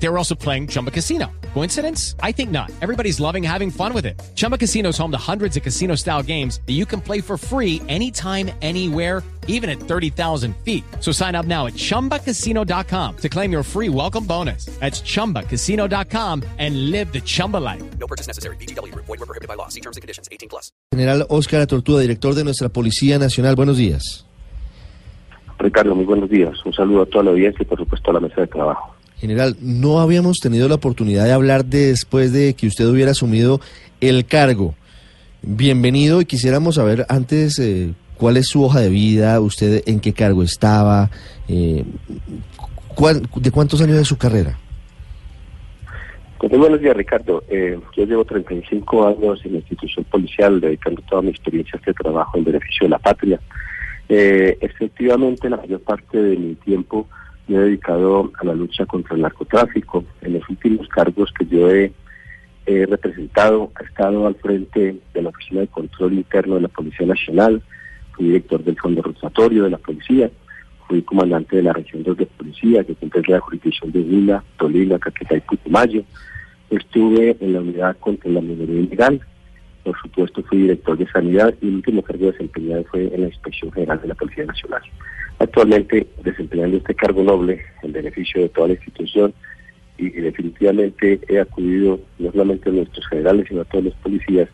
They were also playing Chumba Casino. Coincidence? I think not. Everybody's loving having fun with it. Chumba Casino is home to hundreds of casino style games that you can play for free anytime, anywhere, even at 30,000 feet. So sign up now at chumbacasino.com to claim your free welcome bonus. That's chumbacasino.com and live the Chumba life. No purchase necessary. BGW. Void were prohibited by law. See terms and conditions. 18 plus. General Óscar Tortuga, director de nuestra Policía Nacional. Buenos días. Ricardo, muy buenos días. Un saludo a toda la audiencia y por supuesto a la mesa de trabajo. General, no habíamos tenido la oportunidad de hablar después de que usted hubiera asumido el cargo. Bienvenido y quisiéramos saber antes eh, cuál es su hoja de vida, usted en qué cargo estaba, eh, de cuántos años de su carrera. Pues buenos días, Ricardo. Eh, yo llevo 35 años en la institución policial, dedicando toda mi experiencia a este trabajo en beneficio de la patria. Eh, efectivamente, la mayor parte de mi tiempo me he dedicado a la lucha contra el narcotráfico. En los últimos cargos que yo he, representado, he estado al frente de la Oficina de Control Interno de la Policía Nacional, fui director del Fondo Rotatorio de la Policía, fui comandante de la región 2 de Policía, que comprende la jurisdicción de Huila, Tolima, Caquetá y Putumayo. Estuve en la unidad contra la minería ilegal, por supuesto fui director de sanidad y el último cargo desempeñado fue en la Inspección General de la Policía Nacional. Actualmente desempeñando este cargo noble en beneficio de toda la institución y, definitivamente he acudido no solamente a nuestros generales sino a todos los policías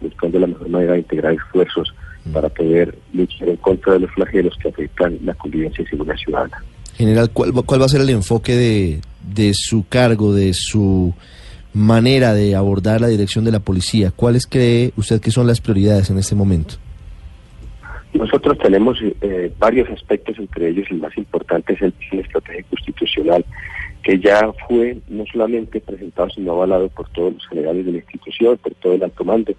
buscando la mejor manera de integrar esfuerzos para poder luchar en contra de los flagelos que afectan la convivencia y seguridad ciudadana. General, ¿cuál, cuál va a ser el enfoque de su cargo, de su manera de abordar la dirección de la policía? ¿Cuáles cree usted que son las prioridades en este momento? Nosotros tenemos eh, varios aspectos, entre ellos el más importante es el plan estratégico institucional, que ya fue no solamente presentado, sino avalado por todos los generales de la institución, por todo el alto mando.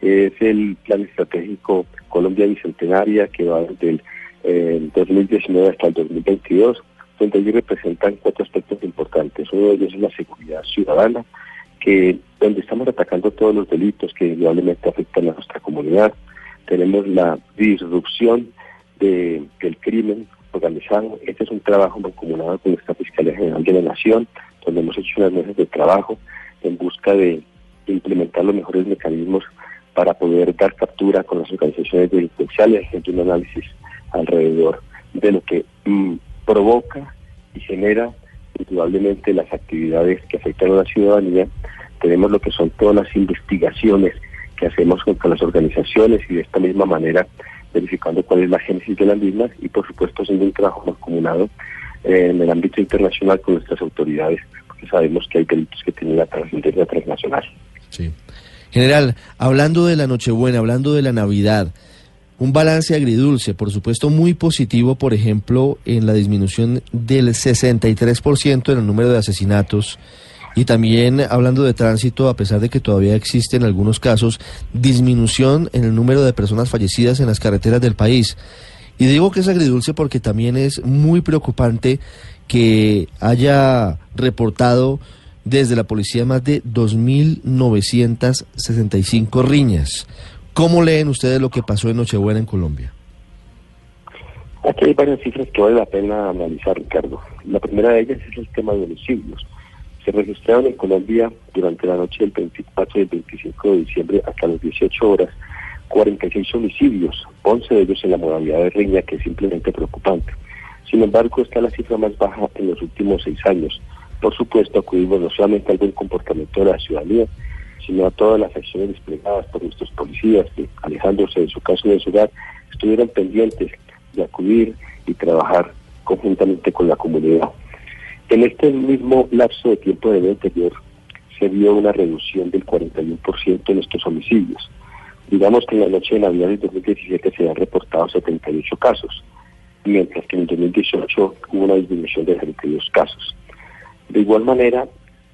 Es el plan estratégico Colombia Bicentenaria, que va desde el eh, 2019 hasta el 2022, donde allí representan cuatro aspectos importantes. Uno de ellos es la seguridad ciudadana, que donde estamos atacando todos los delitos que indudablemente afectan a nuestra comunidad tenemos la disrupción de, del crimen organizado. Este es un trabajo mancomunado con nuestra Fiscalía General de la Nación, donde hemos hecho unas mesas de trabajo en busca de implementar los mejores mecanismos para poder dar captura con las organizaciones delincuenciales, haciendo un análisis alrededor de lo que mm, provoca y genera indudablemente las actividades que afectan a la ciudadanía. Tenemos lo que son todas las investigaciones que hacemos contra las organizaciones y de esta misma manera verificando cuál es la génesis de las mismas y por supuesto haciendo un trabajo mancomunado eh, en el ámbito internacional con nuestras autoridades, porque sabemos que hay delitos que tienen la trascendencia transnacional. Sí. General, hablando de la Nochebuena, hablando de la Navidad, un balance agridulce, por supuesto muy positivo, por ejemplo, en la disminución del 63% en el número de asesinatos y también hablando de tránsito, a pesar de que todavía existen algunos casos, disminución en el número de personas fallecidas en las carreteras del país. Y digo que es agridulce porque también es muy preocupante que haya reportado desde la policía más de 2.965 riñas. ¿Cómo leen ustedes lo que pasó en Nochebuena en Colombia? Aquí hay varias cifras que vale la pena analizar, Ricardo. La primera de ellas es el tema de homicidios. Se registraron en Colombia durante la noche del 24 y el 25 de diciembre hasta las 18 horas 46 homicidios, 11 de ellos en la modalidad de riña, que es simplemente preocupante. Sin embargo, está la cifra más baja en los últimos seis años. Por supuesto, acudimos no solamente al buen comportamiento de la ciudadanía, sino a todas las acciones desplegadas por nuestros policías que, alejándose de su caso de su hogar, estuvieron pendientes de acudir y trabajar conjuntamente con la comunidad. En este mismo lapso de tiempo del anterior se vio una reducción del 41% en estos homicidios. Digamos que en la noche de Navidad del 2017 se han reportado 78 casos, mientras que en el 2018 hubo una disminución de 32 casos. De igual manera,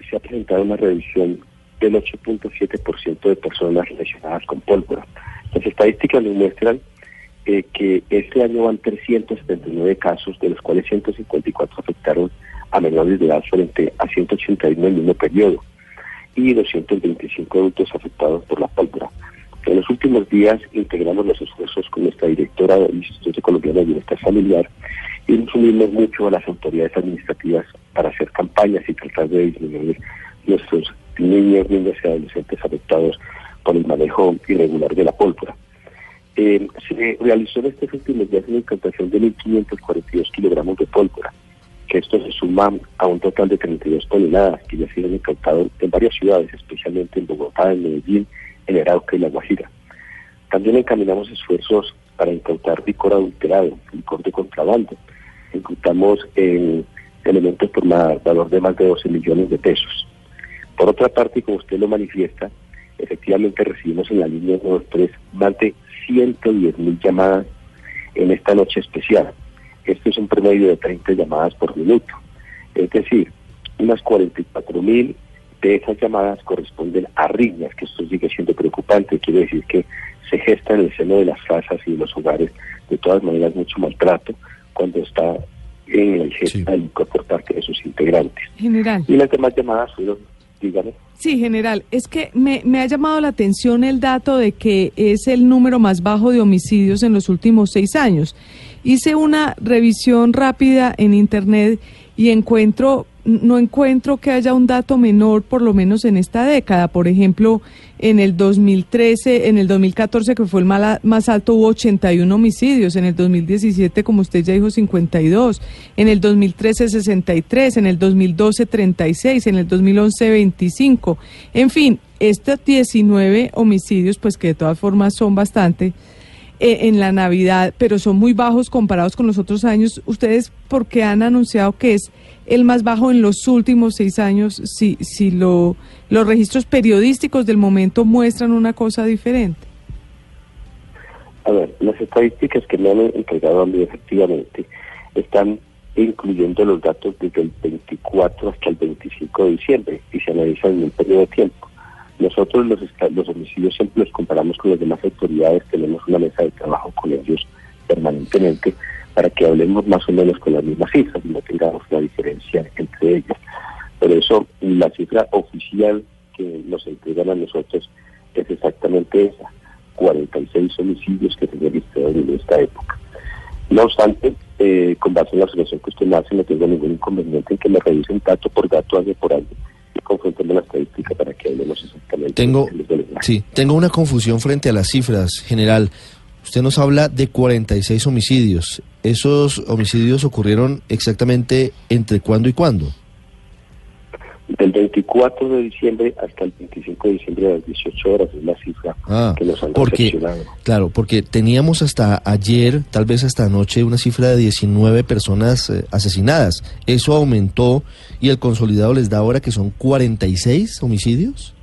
se ha presentado una reducción del 8.7% de personas relacionadas con pólvora. Las estadísticas nos muestran eh, que este año van 379 casos, de los cuales 154 afectaron a menores de edad frente a 181 en el mismo periodo y 225 adultos afectados por la pólvora. En los últimos días integramos los esfuerzos con nuestra directora del Instituto Colombiano de Bienestar Familiar y nos unimos mucho a las autoridades administrativas para hacer campañas y tratar de disminuir nuestros niños, niñas y adolescentes afectados por el manejo irregular de la pólvora. Eh, se realizó en estos últimos días una incautación de 1.542 kilogramos de pólvora, que esto se suma a un total de 32 toneladas que ya se han incautado en varias ciudades, especialmente en Bogotá, en Medellín, en Arauca y La Guajira. También encaminamos esfuerzos para incautar licor adulterado, licor de contrabando. Incautamos en elementos por valor de más de 12 millones de pesos. Por otra parte, como usted lo manifiesta, efectivamente recibimos en la línea 93 más de 110 mil llamadas en esta noche especial. Esto es un promedio de 30 llamadas por minuto. Es decir, unas 44 mil de esas llamadas corresponden a riñas, que esto sigue siendo preocupante. Quiere decir que se gesta en el seno de las casas y de los hogares, de todas maneras, mucho maltrato cuando está en el gesto por parte de sus integrantes. General. Y las demás llamadas fueron Sí, general, es que me, me, ha llamado la atención el dato de que es el número más bajo de homicidios en los últimos seis años. Hice una revisión rápida en Internet y encuentro no encuentro que haya un dato menor, por lo menos en esta década. Por ejemplo, en el 2013, en el 2014, que fue el más alto, hubo 81 homicidios. En el 2017, como usted ya dijo, 52. En el 2013, 63. En el 2012, 36. En el 2011, 25. En fin, estos 19 homicidios, pues que de todas formas son bastante en la Navidad, pero son muy bajos comparados con los otros años. ¿Ustedes por qué han anunciado que es el más bajo en los últimos seis años si, si lo, los registros periodísticos del momento muestran una cosa diferente? A ver, las estadísticas que me han entregado a mí efectivamente están incluyendo los datos desde el 24 hasta el 25 de diciembre y se analizan en un periodo de tiempo. Nosotros los, los homicidios siempre los comparamos con las demás autoridades, tenemos una mesa de trabajo con ellos permanentemente para que hablemos más o menos con las mismas cifras y no tengamos una diferencia entre ellas. Por eso la cifra oficial que nos entregan a nosotros es exactamente esa, 46 homicidios que se registraron en esta época. No obstante, eh, con base en la observación que usted me hace, no tengo ningún inconveniente en que me revisen dato por dato, año por año, y confrontemos la estadística para que hablemos exactamente. Tengo, sí, tengo una confusión frente a las cifras, general. Usted nos habla de 46 homicidios. ¿Esos homicidios ocurrieron exactamente entre cuándo y cuándo? Del 24 de diciembre hasta el 25 de diciembre a las 18 horas es la cifra ah, que nos han porque, Claro, porque teníamos hasta ayer, tal vez hasta anoche, una cifra de 19 personas eh, asesinadas. ¿Eso aumentó y el consolidado les da ahora que son 46 homicidios?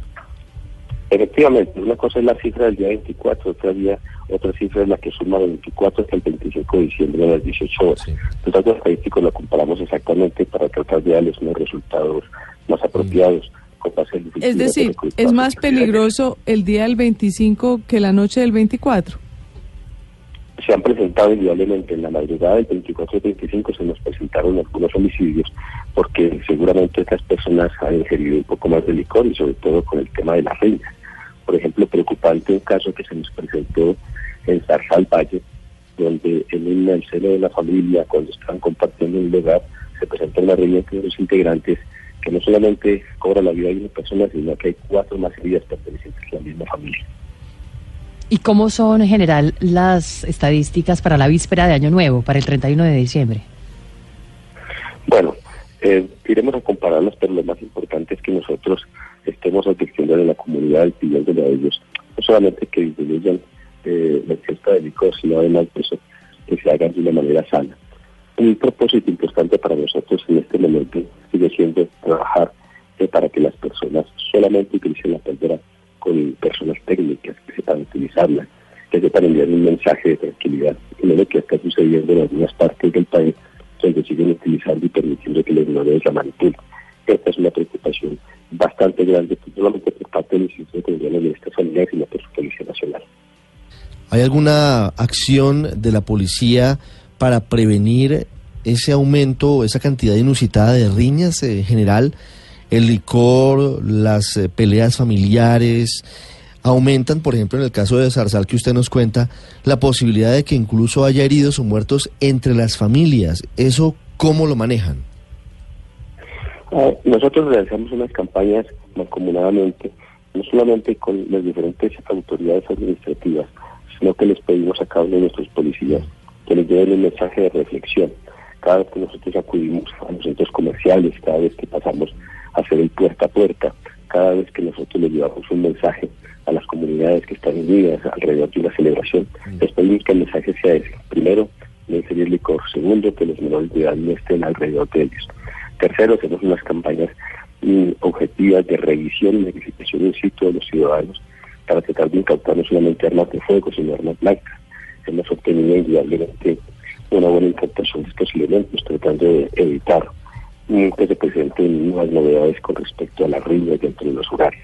Efectivamente, una cosa es la cifra del día 24, otra día otra cifra es la que suma del 24 hasta el 25 de diciembre a las 18 horas. Los datos estadísticos lo comparamos exactamente para tratar de darles unos resultados más apropiados. es decir, ¿es más peligroso el día del 25 que la noche del 24? Se han presentado indudablemente en la madrugada del 24 y 25 se nos presentaron algunos homicidios porque seguramente estas personas han ingerido un poco más de licor y sobre todo con el tema de la reina. Por ejemplo, preocupante un caso que se nos presentó en Zarzal Valle, donde en el seno de la familia, cuando están compartiendo un lugar, se presenta una reunión de los integrantes que no solamente cobra la vida de una persona, sino que hay cuatro más heridas pertenecientes a la misma familia. ¿Y cómo son en general las estadísticas para la víspera de Año Nuevo, para el 31 de diciembre? Bueno, eh, iremos a compararlas, pero lo más importante es que nosotros estemos advirtiendo de la comunidad y pidiéndole a ellos, no solamente que disminuyan eh, la ingesta de licor, sino además de eso, que se hagan de una manera sana. Un propósito importante para nosotros en este momento sigue siendo trabajar eh, para que las personas solamente utilicen la pólvora con personas técnicas que sepan utilizarla, que sepan enviar un mensaje de tranquilidad, no lo que está sucediendo en algunas partes del país, ¿Hay alguna acción de la policía para prevenir ese aumento, esa cantidad inusitada de riñas en general? El licor, las eh, peleas familiares. aumentan, por ejemplo, en el caso de Zarzal que usted nos cuenta, la posibilidad de que incluso haya heridos o muertos entre las familias. ¿Eso cómo lo manejan? Ah, nosotros realizamos unas campañas mancomunadamente, no solamente con las diferentes autoridades administrativas, sino que les pedimos a cada uno de nuestros policías que les lleven un mensaje de reflexión. Cada vez que nosotros acudimos a los centros comerciales, cada vez que pasamos a hacer el puerta a puerta, cada vez que nosotros les llevamos un mensaje a las comunidades que están unidas alrededor de una celebración, les pedimos que el mensaje sea ese. Primero, no ingerir licor. Segundo, que los menores de edad no estén alrededor de ellos. Tercero, hacemos unas campañas mm, objetivas de revisión y verificación in situ de los ciudadanos para tratar de incautar no solamente armas de fuego, sino armas blancas. Hemos obtenido indudablemente una buena incautación de estos elementos, tratando de evitar que se presenten nuevas novedades con respecto a las riñas dentro de los hogares.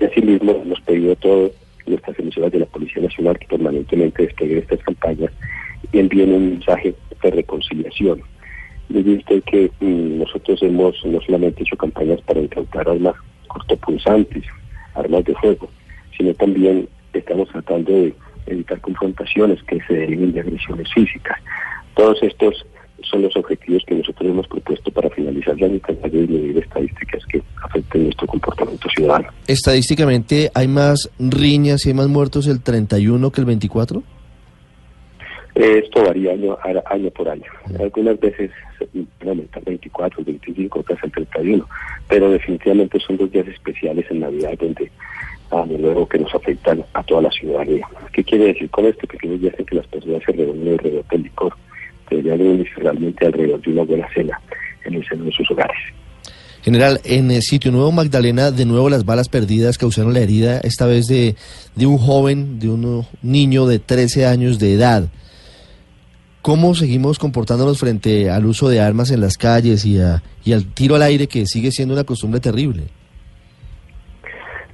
Y asimismo, hemos pedido a todas nuestras emisoras de la Policía Nacional que permanentemente desplieguen estas campañas y envíen un mensaje de reconciliación. Les dice que mm, nosotros hemos no solamente hecho campañas para incautar armas cortopunzantes, armas de fuego, sino también estamos tratando de evitar confrontaciones que se deriven de agresiones físicas. Todos estos son los objetivos que nosotros hemos propuesto para finalizar la campaña de disminuir estadísticas que afecten nuestro comportamiento ciudadano. Estadísticamente, ¿hay más riñas y hay más muertos el 31 que el 24? Esto varía año, año por año. Algunas veces se pueden aumentar 24, 25, otras el 31, pero definitivamente son dos días especiales en Navidad donde año nuevo que nos afectan a toda la ciudadanía. ¿Qué quiere decir con esto? Que aquellos días en que las personas se reúnen alrededor del licor, deberían reunirse realmente alrededor de una buena cena en el seno de sus hogares. General, en el sitio Nuevo Magdalena, de nuevo las balas perdidas causaron la herida, esta vez de, de un joven, de un niño de 13 años de edad. ¿Cómo seguimos comportándonos frente al uso de armas en las calles y, a- y al tiro al aire que sigue siendo una costumbre terrible?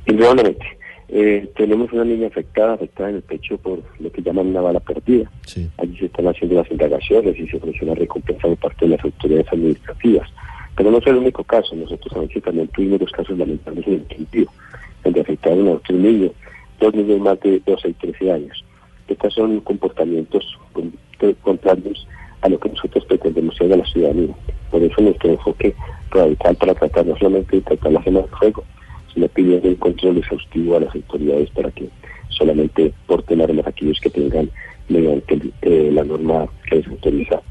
Indudablemente, eh, tenemos una niña afectada, afectada en el pecho por lo que llaman una bala perdida. Sí. Allí se están haciendo las indagaciones y se ofreció una recompensa de parte de las autoridades administrativas. Pero no es el único caso. Nosotros anoche también tuvimos dos casos lamentables en el Quindío, donde afectaron a otros niños, dos niños más de 12 y 13 años. Estos son comportamientos con- contrarios a lo que nosotros pretendemos ser a la ciudadanía. Por eso nuestro enfoque radical para tratar no solamente de tratar la zona de juego, sino pidiendo un control exhaustivo a las autoridades para que solamente porten armas aquellos que tengan mediante eh, la norma que les autoriza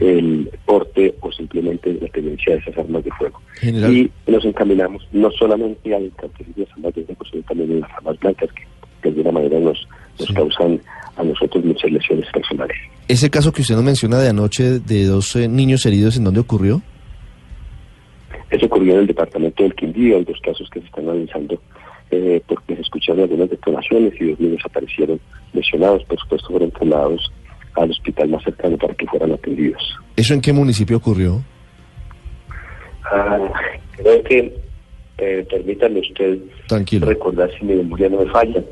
el porte o simplemente la tenencia de esas armas de fuego. General. Y nos encaminamos no solamente a incautación de las armas de fuego, sino también a las armas blancas que de alguna manera nos, nos Sí. causan a nosotros muchas lesiones personales. Ese caso que usted nos menciona de anoche de dos eh, niños heridos, ¿en dónde ocurrió? Eso ocurrió en el departamento del Quindío, hay dos casos que se están analizando eh, porque se escucharon algunas detonaciones y dos niños aparecieron lesionados, por supuesto fueron trasladados al hospital más cercano para que fueran atendidos. ¿Eso en qué municipio ocurrió? Ah, creo que, eh, permítame usted Tranquilo. recordar si mi memoria no me falla,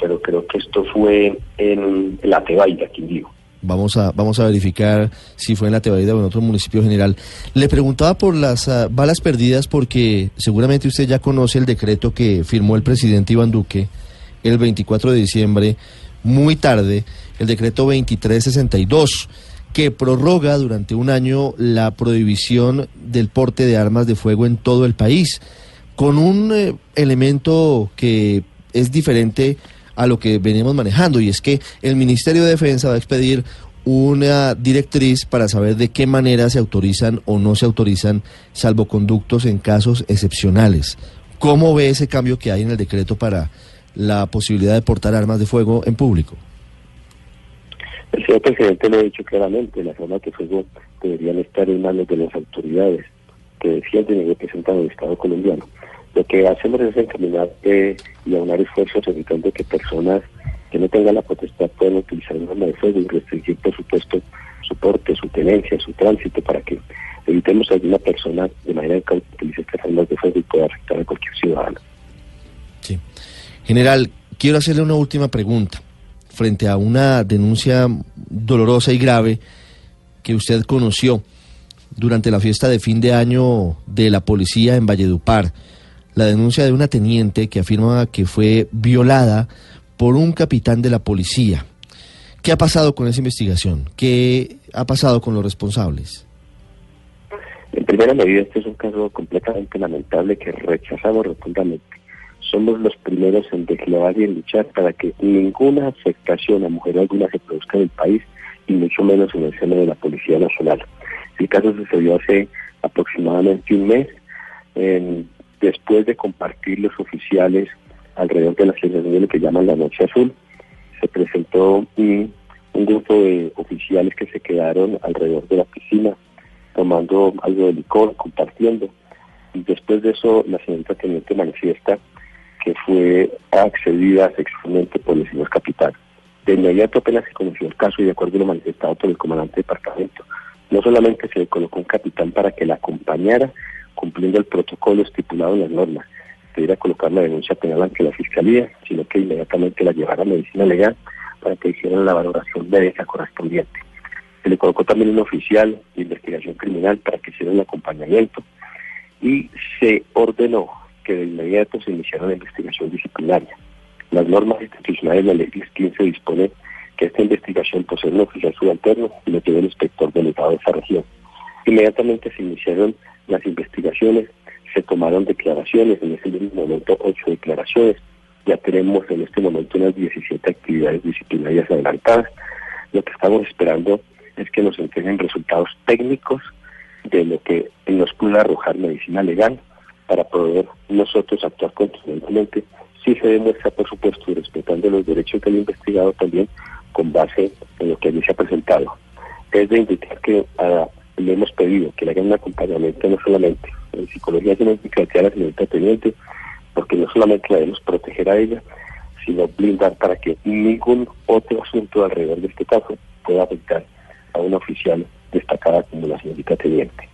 pero creo que esto fue en la Tebaida, Quindío. Vamos a, vamos a verificar si fue en la Tebaida o en otro municipio general. Le preguntaba por las ah, balas perdidas porque seguramente usted ya conoce el decreto que firmó el presidente Iván Duque el 24 de diciembre, muy tarde, el decreto 2362, que prorroga durante un año la prohibición del porte de armas de fuego en todo el país, con un eh, elemento que es diferente a lo que venimos manejando y es que el Ministerio de Defensa va a expedir una directriz para saber de qué manera se autorizan o no se autorizan salvoconductos en casos excepcionales. ¿Cómo ve ese cambio que hay en el decreto para la posibilidad de portar armas de fuego en público? El señor presidente lo ha dicho claramente, las armas de fuego deberían estar en manos de las autoridades que defienden y representan al Estado colombiano. Lo que hacemos es encaminar eh, y aunar esfuerzos evitando que personas que no tengan la potestad puedan utilizar un arma de fuego y restringir, por supuesto, su porte, su tenencia, su tránsito, para que evitemos a alguna persona de manera que utilice estas armas de fuego y pueda afectar a cualquier ciudadano. Sí. General, quiero hacerle una última pregunta frente a una denuncia dolorosa y grave que usted conoció durante la fiesta de fin de año de la policía en Valledupar. La denuncia de una teniente que afirma que fue violada por un capitán de la policía. ¿Qué ha pasado con esa investigación? ¿Qué ha pasado con los responsables? En primera medida, este es un caso completamente lamentable que rechazamos rotundamente. Somos los primeros en declarar y en luchar para que ninguna afectación a mujer alguna se produzca en el país y mucho menos en el seno de la Policía Nacional. El caso sucedió hace aproximadamente un mes, en- después de compartir los oficiales alrededor de la celebración de lo que llaman la Noche Azul, se presentó un, un grupo de oficiales que se quedaron alrededor de la piscina tomando algo de licor, compartiendo. Y después de eso, la señorita teniente manifiesta que fue accedida sexualmente por el señor capitán. De inmediato apenas se conoció el caso y de acuerdo a lo manifestado por el comandante de departamento, no solamente se le colocó un capitán para que la acompañara cumpliendo el protocolo estipulado en las normas, pudiera colocar la denuncia penal ante la fiscalía, sino que inmediatamente la llevara a medicina legal para que hicieran la valoración médica correspondiente. Se le colocó también un oficial de investigación criminal para que hiciera un acompañamiento y se ordenó que de inmediato se iniciara la investigación disciplinaria. Las normas institucionales de la ley 15 dispone que esta investigación posee un oficial subalterno y lo tiene el inspector delegado de esa región. Inmediatamente se iniciaron las investigaciones, se tomaron declaraciones, en ese mismo momento ocho declaraciones, ya tenemos en este momento unas 17 actividades disciplinarias adelantadas. Lo que estamos esperando es que nos entreguen resultados técnicos de lo que nos pueda arrojar medicina legal para poder nosotros actuar contundentemente si se demuestra, por supuesto, y respetando los derechos del investigado también con base en lo que allí se ha presentado. Es de indicar que ah, le hemos pedido que le hagan un acompañamiento no solamente en psicología, sino que a la señorita teniente, porque no solamente la debemos proteger a ella, sino blindar para que ningún otro asunto alrededor de este caso pueda afectar a una oficial destacada como la señorita teniente.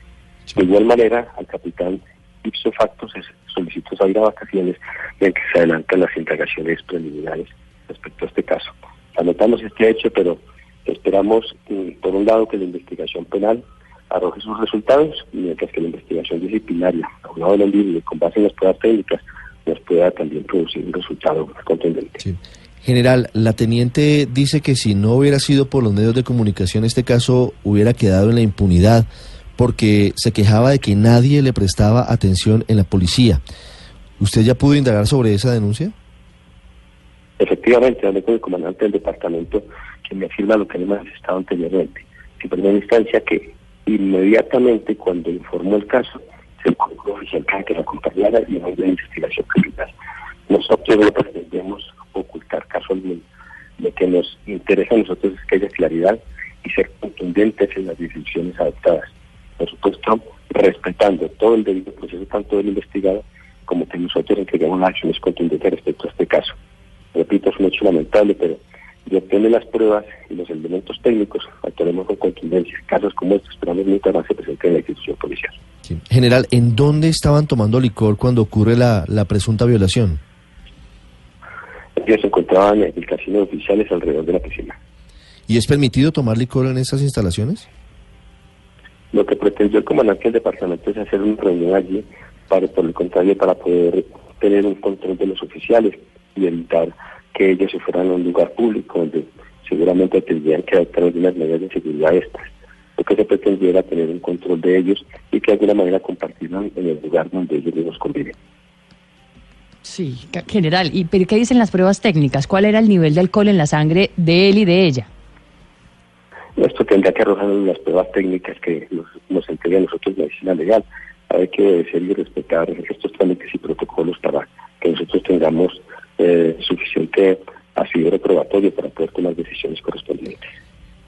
De igual manera, al capitán ipso facto se solicitó salir a vacaciones en que se adelantan las indagaciones preliminares respecto a este caso. Lamentamos este hecho, pero esperamos, por un lado, que la investigación penal arroje sus resultados, mientras que la investigación disciplinaria, aunado de libre con base en las pruebas técnicas, nos pueda también producir un resultado contundente. Sí. General, la teniente dice que si no hubiera sido por los medios de comunicación, este caso hubiera quedado en la impunidad, porque se quejaba de que nadie le prestaba atención en la policía. ¿Usted ya pudo indagar sobre esa denuncia? Efectivamente, hablé con el comandante del departamento, que me afirma lo que le manifestado anteriormente. En primera instancia, que inmediatamente cuando informó el caso, se colocó oficial que lo acompañara y no de investigación criminal. Nosotros no pretendemos ocultar caso alguno. Lo que nos interesa a nosotros es que haya claridad y ser contundentes en las decisiones adoptadas. Por supuesto, respetando todo el debido proceso tanto del investigado como que nosotros entregamos acciones contundentes respecto a este caso. Repito, es un hecho lamentable, pero de obtener las pruebas y los elementos técnicos, actuaremos con contundencia. Casos como estos esperamos nunca más se presenten en la institución policial. Sí. General, ¿en dónde estaban tomando licor cuando ocurre la, la presunta violación? Ellos se encontraban en el casino de oficiales alrededor de la piscina. ¿Y es permitido tomar licor en esas instalaciones? Lo que pretendió el comandante del departamento es hacer una reunión allí, para, por el contrario, para poder tener un control de los oficiales y evitar que ellos se fueran a un lugar público donde seguramente tendrían que adoptar algunas medidas de seguridad extras. Lo que se pretendía era tener un control de ellos y que de alguna manera compartirlo en el lugar donde ellos mismos conviven. Sí, general. ¿Y pero qué dicen las pruebas técnicas? ¿Cuál era el nivel de alcohol en la sangre de él y de ella? Esto tendrá que arrojar las pruebas técnicas que nos, nos entrega a nosotros medicina legal. Hay que obedecer y respetar estos trámites y protocolos para que nosotros tengamos eh, suficiente asidero probatorio para poder tomar decisiones correspondientes.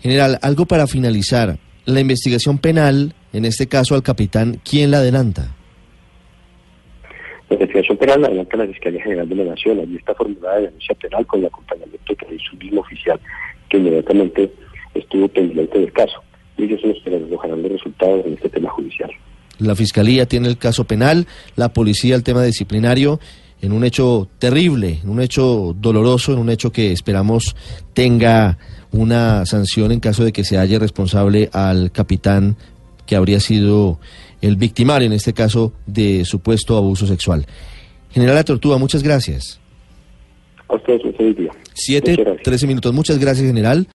General, algo para finalizar. La investigación penal, en este caso al capitán, ¿quién la adelanta? La investigación penal la adelanta la Fiscalía General de la Nación. Allí está formulada la denuncia penal con el acompañamiento que hizo mismo oficial que inmediatamente estuvo pendiente del caso. Y ellos son los que arrojarán los resultados en este tema judicial. La fiscalía tiene el caso penal, la policía el tema disciplinario, en un hecho terrible, en un hecho doloroso, en un hecho que esperamos tenga una sanción en caso de que se halle responsable al capitán que habría sido el victimario, en este caso, de supuesto abuso sexual. General La Tortuga, muchas gracias. A ustedes un feliz día. 7, Muchas gracias. 13 minutos. Muchas gracias, general.